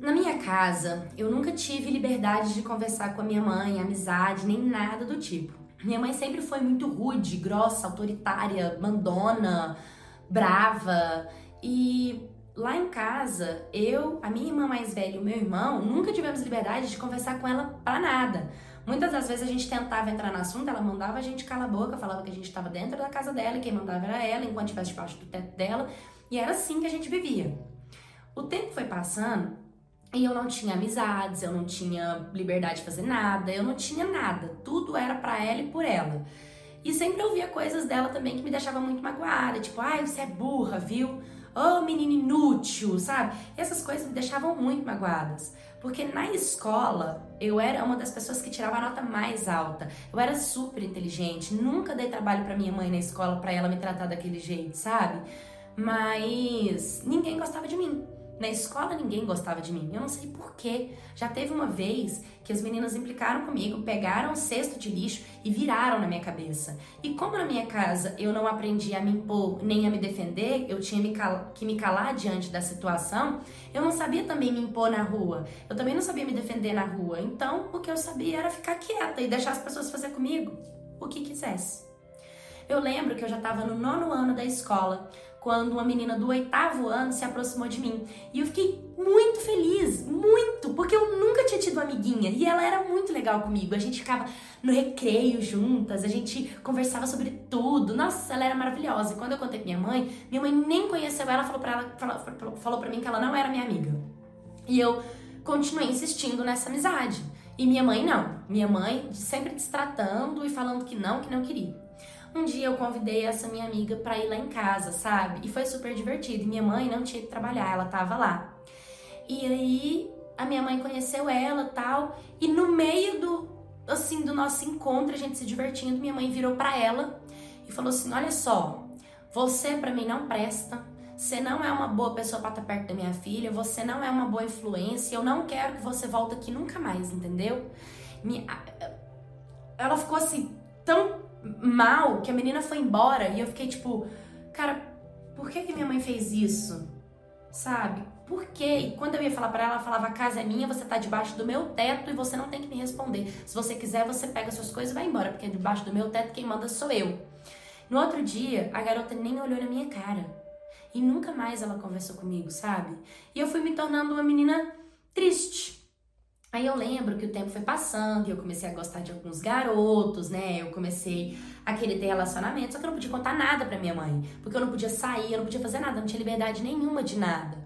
Na minha casa, eu nunca tive liberdade de conversar com a minha mãe, amizade, nem nada do tipo. Minha mãe sempre foi muito rude, grossa, autoritária, mandona, brava. E lá em casa, eu, a minha irmã mais velha e o meu irmão nunca tivemos liberdade de conversar com ela para nada. Muitas das vezes a gente tentava entrar no assunto, ela mandava a gente calar a boca, falava que a gente estava dentro da casa dela e quem mandava era ela, enquanto estivesse debaixo do teto dela. E era assim que a gente vivia. O tempo foi passando e eu não tinha amizades, eu não tinha liberdade de fazer nada, eu não tinha nada. Tudo era para ela e por ela. E sempre ouvia coisas dela também que me deixavam muito magoada, tipo, ai, você é burra, viu? Oh, menino inútil, sabe? E essas coisas me deixavam muito magoadas. Porque na escola eu era uma das pessoas que tirava a nota mais alta. Eu era super inteligente, nunca dei trabalho para minha mãe na escola para ela me tratar daquele jeito, sabe? Mas ninguém gostava de mim. Na escola ninguém gostava de mim. Eu não sei porquê. Já teve uma vez que as meninas implicaram comigo, pegaram um cesto de lixo e viraram na minha cabeça. E como na minha casa eu não aprendi a me impor nem a me defender, eu tinha que me calar diante da situação, eu não sabia também me impor na rua. Eu também não sabia me defender na rua. Então o que eu sabia era ficar quieta e deixar as pessoas fazer comigo o que quisesse. Eu lembro que eu já estava no nono ano da escola quando uma menina do oitavo ano se aproximou de mim. E eu fiquei muito feliz, muito, porque eu nunca tinha tido uma amiguinha e ela era muito legal comigo. A gente ficava no recreio juntas, a gente conversava sobre tudo. Nossa, ela era maravilhosa. E quando eu contei pra minha mãe, minha mãe nem conheceu ela, falou pra, ela, falou, falou pra mim que ela não era minha amiga. E eu continuei insistindo nessa amizade. E minha mãe não. Minha mãe sempre destratando e falando que não, que não queria. Um dia eu convidei essa minha amiga para ir lá em casa, sabe? E foi super divertido. E minha mãe não tinha que trabalhar, ela tava lá. E aí a minha mãe conheceu ela, tal, e no meio do assim do nosso encontro, a gente se divertindo, minha mãe virou para ela e falou assim: "Olha só, você para mim não presta. Você não é uma boa pessoa para estar perto da minha filha, você não é uma boa influência. Eu não quero que você volte aqui nunca mais, entendeu?" Ela ficou assim tão mal que a menina foi embora e eu fiquei tipo, cara, por que que minha mãe fez isso? Sabe? Por quê? E quando eu ia falar para ela, ela falava: "A casa é minha, você tá debaixo do meu teto e você não tem que me responder. Se você quiser, você pega suas coisas e vai embora, porque debaixo do meu teto quem manda sou eu." No outro dia, a garota nem olhou na minha cara. E nunca mais ela conversou comigo, sabe? E eu fui me tornando uma menina triste Aí eu lembro que o tempo foi passando e eu comecei a gostar de alguns garotos, né? Eu comecei a querer ter relacionamento, só que eu não podia contar nada pra minha mãe, porque eu não podia sair, eu não podia fazer nada, não tinha liberdade nenhuma de nada.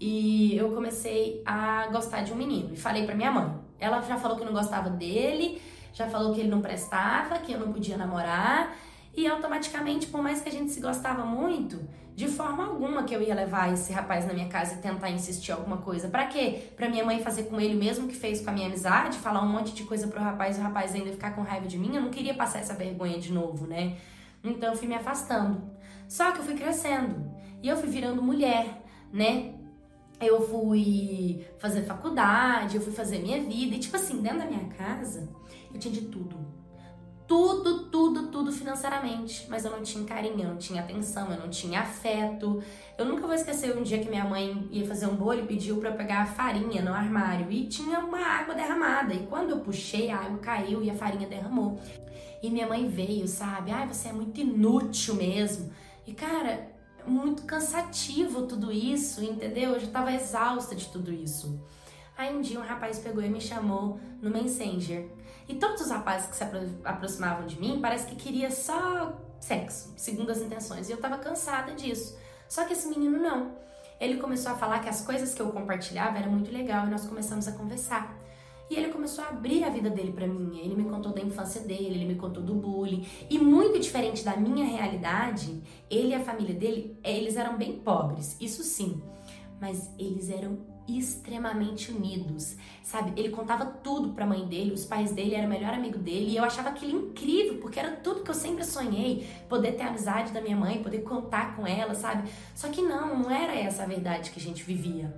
E eu comecei a gostar de um menino e falei pra minha mãe. Ela já falou que não gostava dele, já falou que ele não prestava, que eu não podia namorar, e automaticamente, por mais que a gente se gostava muito, de forma alguma que eu ia levar esse rapaz na minha casa e tentar insistir alguma coisa. Para quê? Para minha mãe fazer com ele mesmo que fez com a minha amizade, falar um monte de coisa pro rapaz e o rapaz ainda ficar com raiva de mim. Eu não queria passar essa vergonha de novo, né? Então eu fui me afastando. Só que eu fui crescendo e eu fui virando mulher, né? Eu fui fazer faculdade, eu fui fazer minha vida e tipo assim, dentro da minha casa, eu tinha de tudo tudo, tudo, tudo financeiramente, mas eu não tinha carinho, eu não tinha atenção, eu não tinha afeto. Eu nunca vou esquecer um dia que minha mãe ia fazer um bolo e pediu para eu pegar a farinha no armário e tinha uma água derramada. E quando eu puxei, a água caiu e a farinha derramou. E minha mãe veio, sabe? Ai, você é muito inútil mesmo. E cara, muito cansativo tudo isso, entendeu? Eu já tava exausta de tudo isso. Aí um dia um rapaz pegou e me chamou no Messenger. E todos os rapazes que se aproximavam de mim parece que queria só sexo, segundo as intenções. E eu tava cansada disso. Só que esse menino não. Ele começou a falar que as coisas que eu compartilhava era muito legal e nós começamos a conversar. E ele começou a abrir a vida dele para mim. Ele me contou da infância dele, ele me contou do bullying. E muito diferente da minha realidade, ele e a família dele, eles eram bem pobres, isso sim. Mas eles eram extremamente unidos, sabe? Ele contava tudo para a mãe dele, os pais dele eram o melhor amigo dele, e eu achava aquilo incrível, porque era tudo que eu sempre sonhei, poder ter a amizade da minha mãe, poder contar com ela, sabe? Só que não, não era essa a verdade que a gente vivia.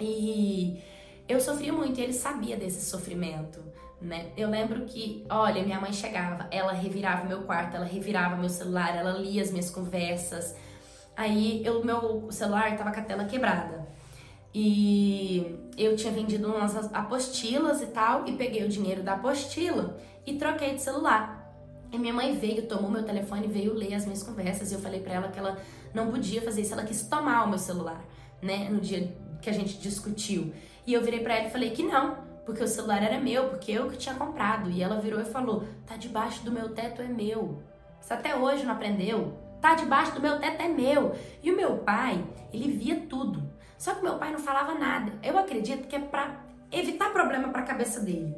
E eu sofria muito, e ele sabia desse sofrimento. Né? Eu lembro que, olha, minha mãe chegava, ela revirava meu quarto, ela revirava meu celular, ela lia as minhas conversas. Aí, o meu celular tava com a tela quebrada. E eu tinha vendido umas apostilas e tal, e peguei o dinheiro da apostila e troquei de celular. E minha mãe veio, tomou meu telefone, veio ler as minhas conversas, e eu falei para ela que ela não podia fazer isso, ela quis tomar o meu celular, né, no dia que a gente discutiu. E eu virei para ela e falei que não, porque o celular era meu, porque eu que tinha comprado. E ela virou e falou: "Tá debaixo do meu teto é meu". Você até hoje não aprendeu? Tá debaixo do meu teto é meu. E o meu pai, ele via tudo. Só que meu pai não falava nada. Eu acredito que é para evitar problema para a cabeça dele.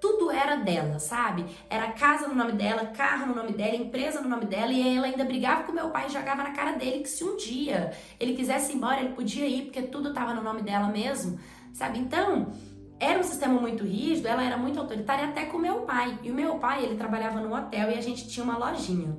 Tudo era dela, sabe? Era casa no nome dela, carro no nome dela, empresa no nome dela, e ela ainda brigava com meu pai e jogava na cara dele que se um dia ele quisesse ir embora, ele podia ir, porque tudo tava no nome dela mesmo, sabe? Então, era um sistema muito rígido, ela era muito autoritária até com meu pai. E o meu pai, ele trabalhava no hotel e a gente tinha uma lojinha.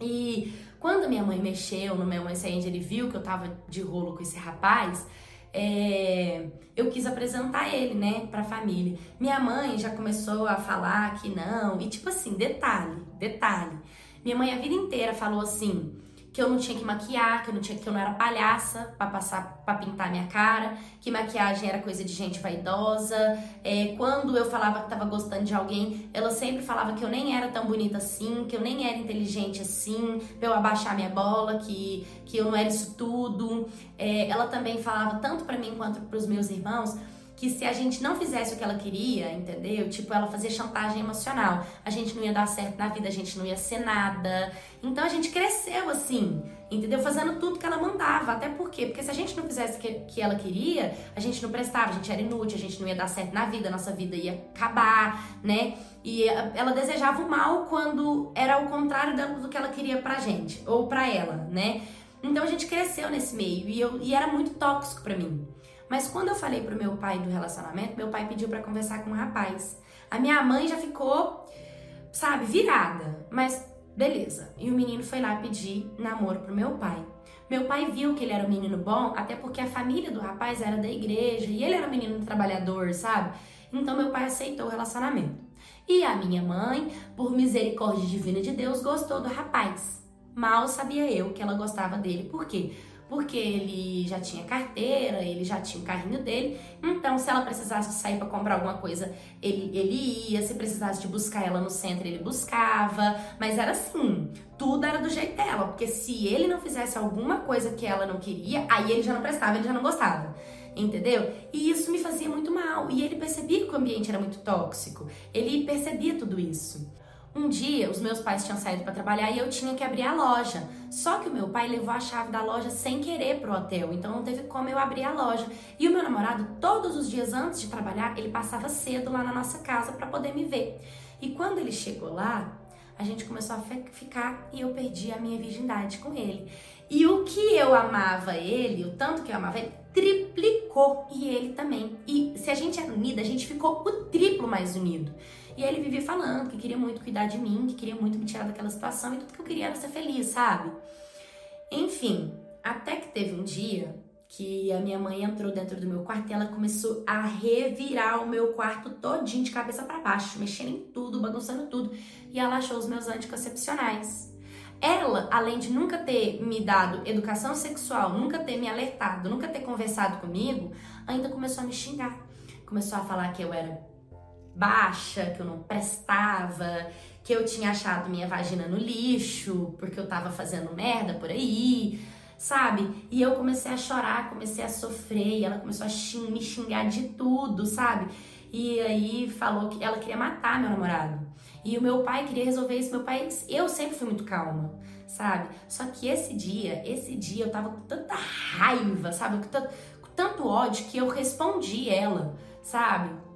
E quando minha mãe mexeu no meu Messenger, ele viu que eu tava de rolo com esse rapaz, é, eu quis apresentar ele, né, pra família. Minha mãe já começou a falar que não, e tipo assim, detalhe, detalhe. Minha mãe a vida inteira falou assim: que eu não tinha que maquiar, que eu não tinha que eu não era palhaça para passar para pintar minha cara, que maquiagem era coisa de gente vaidosa. É, quando eu falava que tava gostando de alguém, ela sempre falava que eu nem era tão bonita assim, que eu nem era inteligente assim, pra eu abaixar minha bola, que, que eu não era isso tudo. É, ela também falava tanto para mim quanto para os meus irmãos que se a gente não fizesse o que ela queria, entendeu? Tipo, ela fazia chantagem emocional. A gente não ia dar certo na vida, a gente não ia ser nada. Então a gente cresceu assim, entendeu? Fazendo tudo que ela mandava. Até por quê? Porque se a gente não fizesse o que, que ela queria, a gente não prestava, a gente era inútil, a gente não ia dar certo na vida, a nossa vida ia acabar, né? E ela desejava o mal quando era o contrário do que ela queria pra gente, ou pra ela, né? Então a gente cresceu nesse meio e, eu, e era muito tóxico para mim. Mas quando eu falei pro meu pai do relacionamento, meu pai pediu para conversar com um rapaz. A minha mãe já ficou, sabe, virada. Mas beleza. E o menino foi lá pedir namoro pro meu pai. Meu pai viu que ele era um menino bom, até porque a família do rapaz era da igreja e ele era um menino trabalhador, sabe? Então meu pai aceitou o relacionamento. E a minha mãe, por misericórdia divina de Deus, gostou do rapaz. Mal sabia eu que ela gostava dele. Por quê? Porque ele já tinha carteira, ele já tinha o carrinho dele. Então, se ela precisasse sair para comprar alguma coisa, ele, ele ia. Se precisasse de buscar ela no centro, ele buscava. Mas era assim, tudo era do jeito dela, porque se ele não fizesse alguma coisa que ela não queria, aí ele já não prestava, ele já não gostava. Entendeu? E isso me fazia muito mal. E ele percebia que o ambiente era muito tóxico. Ele percebia tudo isso. Um dia, os meus pais tinham saído para trabalhar e eu tinha que abrir a loja. Só que o meu pai levou a chave da loja sem querer pro hotel, então não teve como eu abrir a loja. E o meu namorado, todos os dias antes de trabalhar, ele passava cedo lá na nossa casa para poder me ver. E quando ele chegou lá, a gente começou a ficar e eu perdi a minha virgindade com ele. E o que eu amava ele, o tanto que eu amava ele, triplicou e ele também. E se a gente era unida, a gente ficou o triplo mais unido. E ele vivia falando que queria muito cuidar de mim, que queria muito me tirar daquela situação e tudo que eu queria era ser feliz, sabe? Enfim, até que teve um dia que a minha mãe entrou dentro do meu quarto e ela começou a revirar o meu quarto todinho de cabeça para baixo, mexendo em tudo, bagunçando tudo, e ela achou os meus anticoncepcionais. Ela, além de nunca ter me dado educação sexual, nunca ter me alertado, nunca ter conversado comigo, ainda começou a me xingar. Começou a falar que eu era baixa, que eu não prestava, que eu tinha achado minha vagina no lixo, porque eu tava fazendo merda por aí, sabe? E eu comecei a chorar, comecei a sofrer, e ela começou a xing, me xingar de tudo, sabe? E aí falou que ela queria matar meu namorado. E o meu pai queria resolver isso. Meu pai, eu sempre fui muito calma, sabe? Só que esse dia, esse dia eu tava com tanta raiva, sabe? Com tanto, com tanto ódio que eu respondi ela, sabe?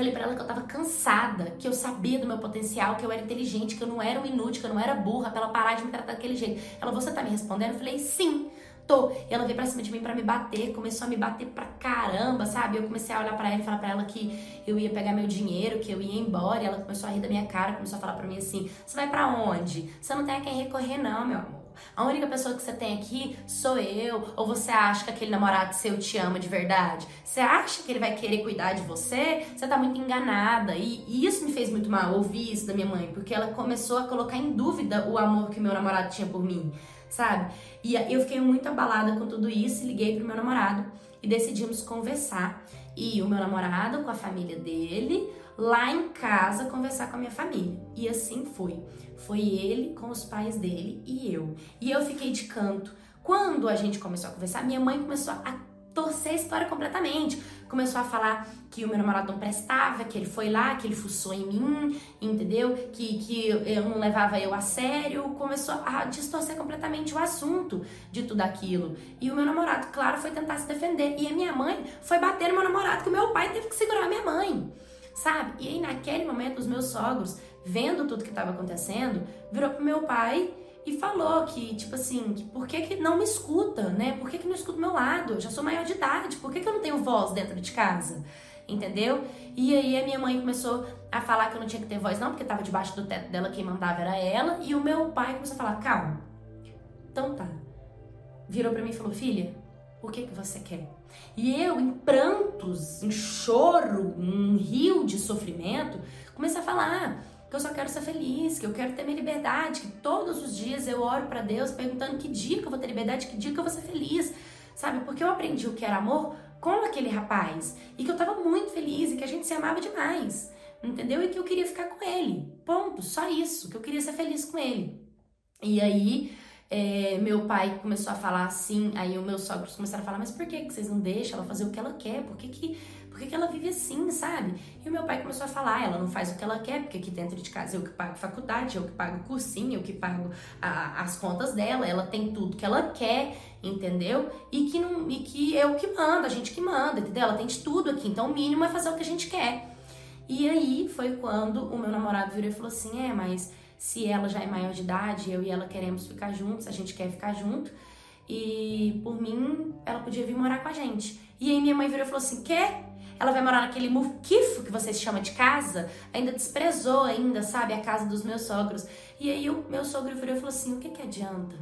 Falei para ela que eu tava cansada, que eu sabia do meu potencial, que eu era inteligente, que eu não era um inútil, que eu não era burra, pra ela parar de me tratar daquele jeito. Ela, você tá me respondendo? Eu falei, sim, tô. E ela veio pra cima de mim para me bater, começou a me bater pra caramba, sabe? Eu comecei a olhar para ela e falar para ela que eu ia pegar meu dinheiro, que eu ia embora. E ela começou a rir da minha cara, começou a falar para mim assim: você vai para onde? Você não tem a quem recorrer, não, meu amor. A única pessoa que você tem aqui sou eu? Ou você acha que aquele namorado seu te ama de verdade? Você acha que ele vai querer cuidar de você? Você tá muito enganada. E, e isso me fez muito mal, ouvir isso da minha mãe, porque ela começou a colocar em dúvida o amor que meu namorado tinha por mim, sabe? E eu fiquei muito abalada com tudo isso e liguei pro meu namorado. e decidimos conversar. E o meu namorado com a família dele, lá em casa conversar com a minha família. E assim foi. Foi ele com os pais dele e eu. E eu fiquei de canto. Quando a gente começou a conversar, minha mãe começou a torcer a história completamente. Começou a falar que o meu namorado não prestava, que ele foi lá, que ele fuçou em mim, entendeu? Que, que eu não levava eu a sério. Começou a distorcer completamente o assunto de tudo aquilo. E o meu namorado, claro, foi tentar se defender. E a minha mãe foi bater no meu namorado, que o meu pai teve que segurar a minha mãe. Sabe? E aí, naquele momento, os meus sogros, vendo tudo que estava acontecendo, virou pro meu pai e falou que, tipo assim, que por que, que não me escuta, né? Por que, que não escuta o meu lado? Eu já sou maior de idade, por que, que eu não tenho voz dentro de casa? Entendeu? E aí a minha mãe começou a falar que eu não tinha que ter voz, não, porque tava debaixo do teto dela, quem mandava era ela, e o meu pai começou a falar, calma. Então tá. Virou pra mim e falou, filha, o que que você quer? E eu, em prantos, em choro, um rio de sofrimento, comecei a falar que eu só quero ser feliz, que eu quero ter minha liberdade, que todos os dias eu oro para Deus perguntando que dia que eu vou ter liberdade, que dia que eu vou ser feliz, sabe? Porque eu aprendi o que era amor com aquele rapaz e que eu tava muito feliz e que a gente se amava demais, entendeu? E que eu queria ficar com ele. Ponto, só isso, que eu queria ser feliz com ele. E aí, é, meu pai começou a falar assim, aí os meus sogros começaram a falar, mas por que, que vocês não deixam ela fazer o que ela quer? Por que, que por que, que ela vive assim, sabe? E o meu pai começou a falar, ela não faz o que ela quer, porque aqui dentro de casa eu que pago faculdade, eu que pago cursinho, eu que pago a, as contas dela, ela tem tudo que ela quer, entendeu? E que, não, e que eu que mando, a gente que manda, entendeu? Ela tem de tudo aqui, então o mínimo é fazer o que a gente quer. E aí foi quando o meu namorado virou e falou assim: é, mas se ela já é maior de idade, eu e ela queremos ficar juntos, a gente quer ficar junto. E por mim, ela podia vir morar com a gente. E aí minha mãe virou e falou assim: quer? Ela vai morar naquele muquifo que vocês chamam de casa, ainda desprezou ainda, sabe, a casa dos meus sogros. E aí o meu sogro virou e falou assim: "O que que adianta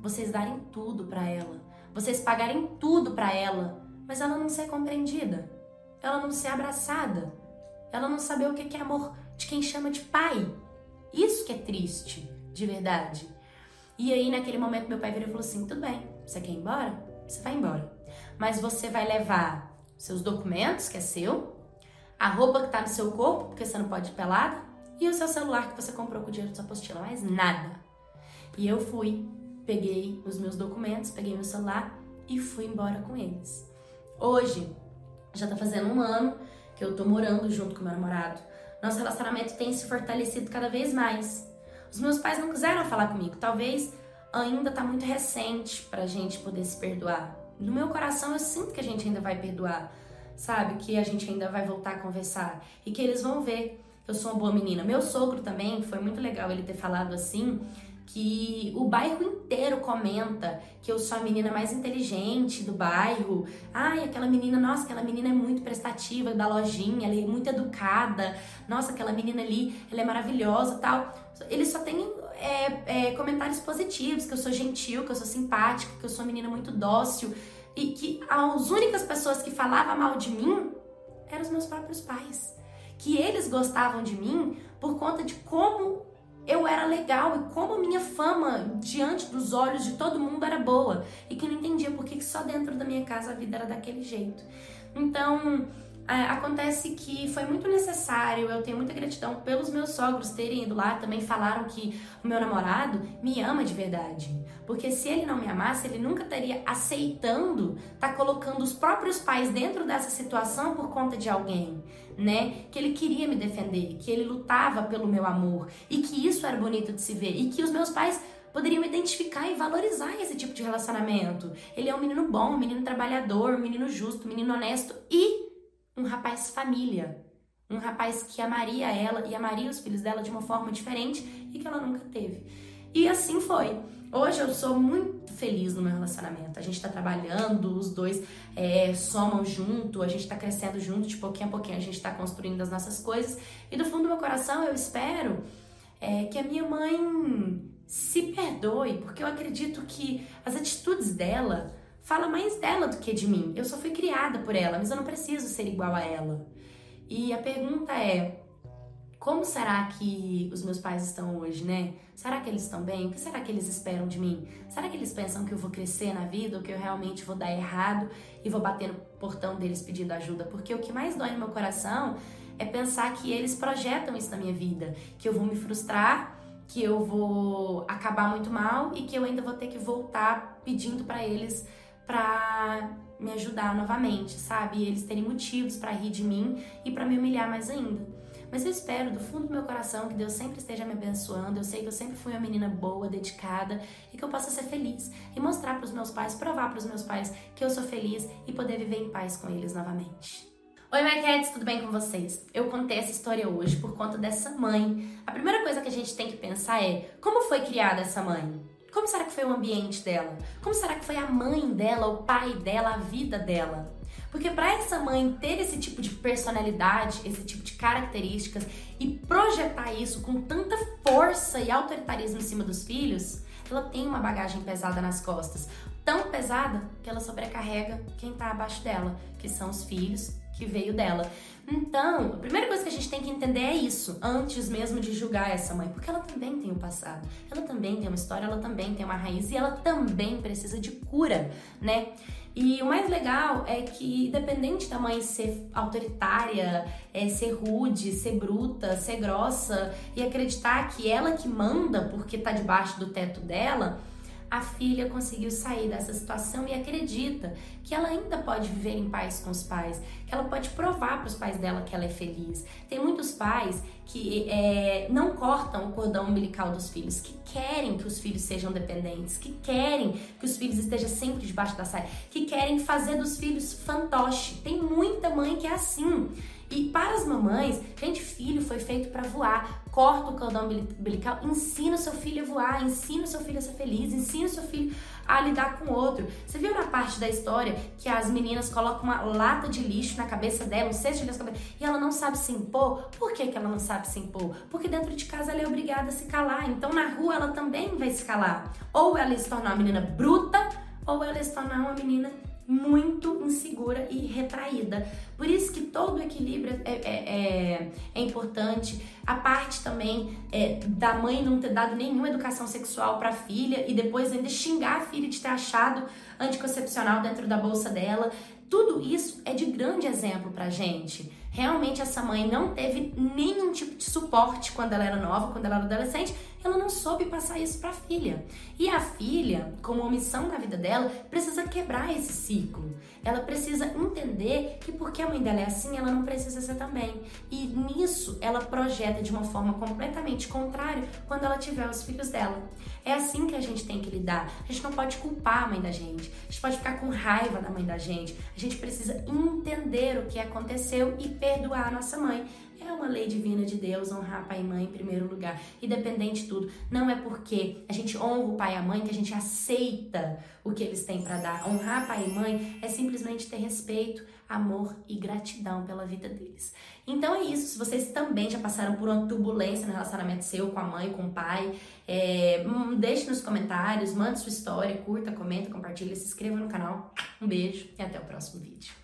vocês darem tudo para ela? Vocês pagarem tudo para ela, mas ela não ser compreendida, ela não ser abraçada, ela não saber o que que é amor de quem chama de pai. Isso que é triste, de verdade." E aí naquele momento meu pai virou e falou assim: "Tudo bem, você quer ir embora? Você vai embora. Mas você vai levar seus documentos, que é seu, a roupa que tá no seu corpo, porque você não pode ir pelada, e o seu celular que você comprou com o dinheiro da sua apostila, mais nada. E eu fui, peguei os meus documentos, peguei meu celular e fui embora com eles. Hoje, já tá fazendo um ano que eu tô morando junto com meu namorado. Nosso relacionamento tem se fortalecido cada vez mais. Os meus pais não quiseram falar comigo, talvez ainda tá muito recente pra gente poder se perdoar no meu coração eu sinto que a gente ainda vai perdoar, sabe? Que a gente ainda vai voltar a conversar e que eles vão ver que eu sou uma boa menina. Meu sogro também, foi muito legal ele ter falado assim, que o bairro inteiro comenta que eu sou a menina mais inteligente do bairro. Ai, aquela menina, nossa, aquela menina é muito prestativa da lojinha, ela é muito educada. Nossa, aquela menina ali, ela é maravilhosa, tal. Eles só têm é, é, comentários positivos, que eu sou gentil, que eu sou simpática, que eu sou uma menina muito dócil. E que as únicas pessoas que falavam mal de mim eram os meus próprios pais. Que eles gostavam de mim por conta de como eu era legal e como a minha fama diante dos olhos de todo mundo era boa. E que não entendia por que só dentro da minha casa a vida era daquele jeito. Então, acontece que foi muito necessário, eu tenho muita gratidão pelos meus sogros terem ido lá, também falaram que o meu namorado me ama de verdade. Porque se ele não me amasse, ele nunca estaria aceitando tá colocando os próprios pais dentro dessa situação por conta de alguém, né? Que ele queria me defender, que ele lutava pelo meu amor e que isso era bonito de se ver e que os meus pais poderiam identificar e valorizar esse tipo de relacionamento. Ele é um menino bom, um menino trabalhador, um menino justo, um menino honesto e um rapaz família, um rapaz que amaria ela e amaria os filhos dela de uma forma diferente e que ela nunca teve. E assim foi. Hoje eu sou muito feliz no meu relacionamento. A gente tá trabalhando, os dois é, somam junto, a gente tá crescendo junto, de pouquinho a pouquinho a gente tá construindo as nossas coisas. E do fundo do meu coração eu espero é, que a minha mãe se perdoe, porque eu acredito que as atitudes dela fala mais dela do que de mim. Eu só fui criada por ela, mas eu não preciso ser igual a ela. E a pergunta é: como será que os meus pais estão hoje, né? Será que eles estão bem? O que será que eles esperam de mim? Será que eles pensam que eu vou crescer na vida ou que eu realmente vou dar errado e vou bater no portão deles pedindo ajuda? Porque o que mais dói no meu coração é pensar que eles projetam isso na minha vida, que eu vou me frustrar, que eu vou acabar muito mal e que eu ainda vou ter que voltar pedindo para eles para me ajudar novamente, sabe? E eles terem motivos para rir de mim e para me humilhar mais ainda. Mas eu espero do fundo do meu coração que Deus sempre esteja me abençoando. Eu sei que eu sempre fui uma menina boa, dedicada e que eu possa ser feliz e mostrar para os meus pais, provar para os meus pais que eu sou feliz e poder viver em paz com eles novamente. Oi, Maquettes, tudo bem com vocês? Eu contei essa história hoje por conta dessa mãe. A primeira coisa que a gente tem que pensar é como foi criada essa mãe? Como será que foi o ambiente dela? Como será que foi a mãe dela, o pai dela, a vida dela? Porque para essa mãe ter esse tipo de personalidade, esse tipo de características e projetar isso com tanta força e autoritarismo em cima dos filhos, ela tem uma bagagem pesada nas costas. Tão pesada que ela sobrecarrega quem está abaixo dela, que são os filhos que veio dela. Então, a primeira coisa que a gente tem que entender é isso, antes mesmo de julgar essa mãe, porque ela também tem um passado, ela também tem uma história, ela também tem uma raiz e ela também precisa de cura, né? E o mais legal é que, independente da mãe ser autoritária, é, ser rude, ser bruta, ser grossa e acreditar que ela que manda porque tá debaixo do teto dela, a filha conseguiu sair dessa situação e acredita que ela ainda pode viver em paz com os pais, que ela pode provar para os pais dela que ela é feliz. Tem muitos pais que é, não cortam o cordão umbilical dos filhos, que querem que os filhos sejam dependentes, que querem que os filhos estejam sempre debaixo da saia, que querem fazer dos filhos fantoche. Tem muita mãe que é assim. E para as mamães, filho foi feito para voar. Corta o cordão umbilical, ensina o seu filho a voar, ensina o seu filho a ser feliz, ensina o seu filho a lidar com o outro. Você viu na parte da história que as meninas colocam uma lata de lixo na cabeça dela, um cesto de lixo na cabeça, e ela não sabe se impor? Por que, que ela não sabe se impor? Porque dentro de casa ela é obrigada a se calar. Então na rua ela também vai se calar. Ou ela se tornar uma menina bruta, ou ela se tornar uma menina muito insegura e retraída. Por isso que todo equilíbrio é, é, é, é importante. A parte também é, da mãe não ter dado nenhuma educação sexual para a filha e depois ainda xingar a filha de ter achado anticoncepcional dentro da bolsa dela. Tudo isso é de grande exemplo pra gente. Realmente essa mãe não teve nenhum tipo de suporte quando ela era nova, quando ela era adolescente, ela não soube passar isso para a filha. E a filha, como omissão na vida dela, precisa quebrar esse ciclo. Ela precisa entender que porque a mãe dela é assim, ela não precisa ser também. E nisso ela projeta de uma forma completamente contrária quando ela tiver os filhos dela. É assim que a gente tem que lidar. A gente não pode culpar a mãe da gente. A gente pode ficar com raiva da mãe da gente. A gente precisa entender o que aconteceu e perdoar a nossa mãe. É uma lei divina de Deus honrar pai e mãe em primeiro lugar, independente de tudo. Não é porque a gente honra o pai e a mãe que a gente aceita o que eles têm para dar. Honrar pai e mãe é simplesmente ter respeito, amor e gratidão pela vida deles. Então é isso. Se vocês também já passaram por uma turbulência no relacionamento seu com a mãe, com o pai, é, hum, deixe nos comentários, mande sua história, curta, comenta, compartilha, se inscreva no canal. Um beijo e até o próximo vídeo.